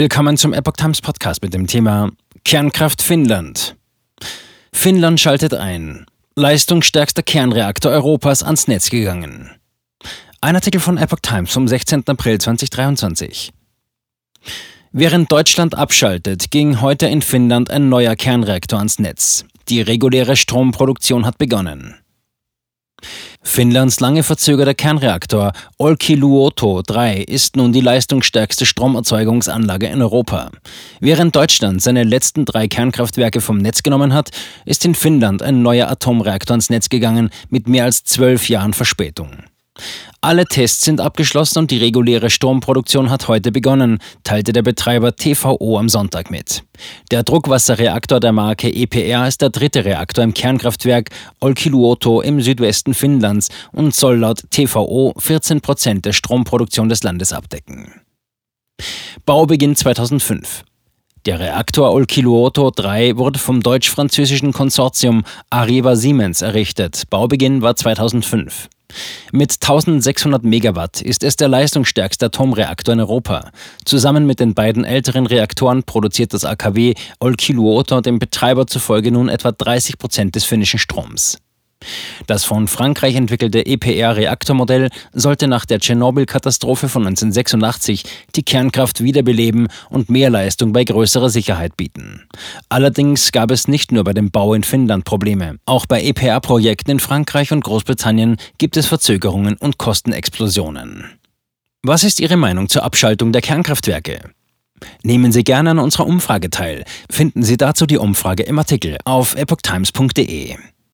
Willkommen zum Epoch Times Podcast mit dem Thema Kernkraft Finnland. Finnland schaltet ein. Leistungsstärkster Kernreaktor Europas ans Netz gegangen. Ein Artikel von Epoch Times vom 16. April 2023. Während Deutschland abschaltet, ging heute in Finnland ein neuer Kernreaktor ans Netz. Die reguläre Stromproduktion hat begonnen. Finnlands lange verzögerter Kernreaktor Olkiluoto 3 ist nun die leistungsstärkste Stromerzeugungsanlage in Europa. Während Deutschland seine letzten drei Kernkraftwerke vom Netz genommen hat, ist in Finnland ein neuer Atomreaktor ans Netz gegangen mit mehr als zwölf Jahren Verspätung. Alle Tests sind abgeschlossen und die reguläre Stromproduktion hat heute begonnen, teilte der Betreiber TVO am Sonntag mit. Der Druckwasserreaktor der Marke EPR ist der dritte Reaktor im Kernkraftwerk Olkiluoto im Südwesten Finnlands und soll laut TVO 14 Prozent der Stromproduktion des Landes abdecken. Baubeginn 2005. Der Reaktor Olkiluoto 3 wurde vom deutsch-französischen Konsortium Areva Siemens errichtet. Baubeginn war 2005. Mit 1600 Megawatt ist es der leistungsstärkste Atomreaktor in Europa. Zusammen mit den beiden älteren Reaktoren produziert das AKW Olkiluoto dem Betreiber zufolge nun etwa 30 Prozent des finnischen Stroms. Das von Frankreich entwickelte EPR-Reaktormodell sollte nach der Tschernobyl-Katastrophe von 1986 die Kernkraft wiederbeleben und mehr Leistung bei größerer Sicherheit bieten. Allerdings gab es nicht nur bei dem Bau in Finnland Probleme. Auch bei EPR-Projekten in Frankreich und Großbritannien gibt es Verzögerungen und Kostenexplosionen. Was ist Ihre Meinung zur Abschaltung der Kernkraftwerke? Nehmen Sie gerne an unserer Umfrage teil. Finden Sie dazu die Umfrage im Artikel auf epochtimes.de.